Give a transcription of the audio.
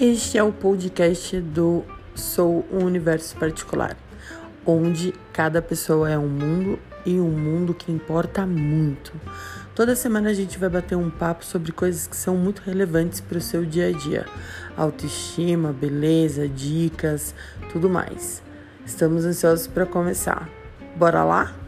Este é o podcast do Sou um Universo Particular, onde cada pessoa é um mundo e um mundo que importa muito. Toda semana a gente vai bater um papo sobre coisas que são muito relevantes para o seu dia a dia: autoestima, beleza, dicas, tudo mais. Estamos ansiosos para começar. Bora lá?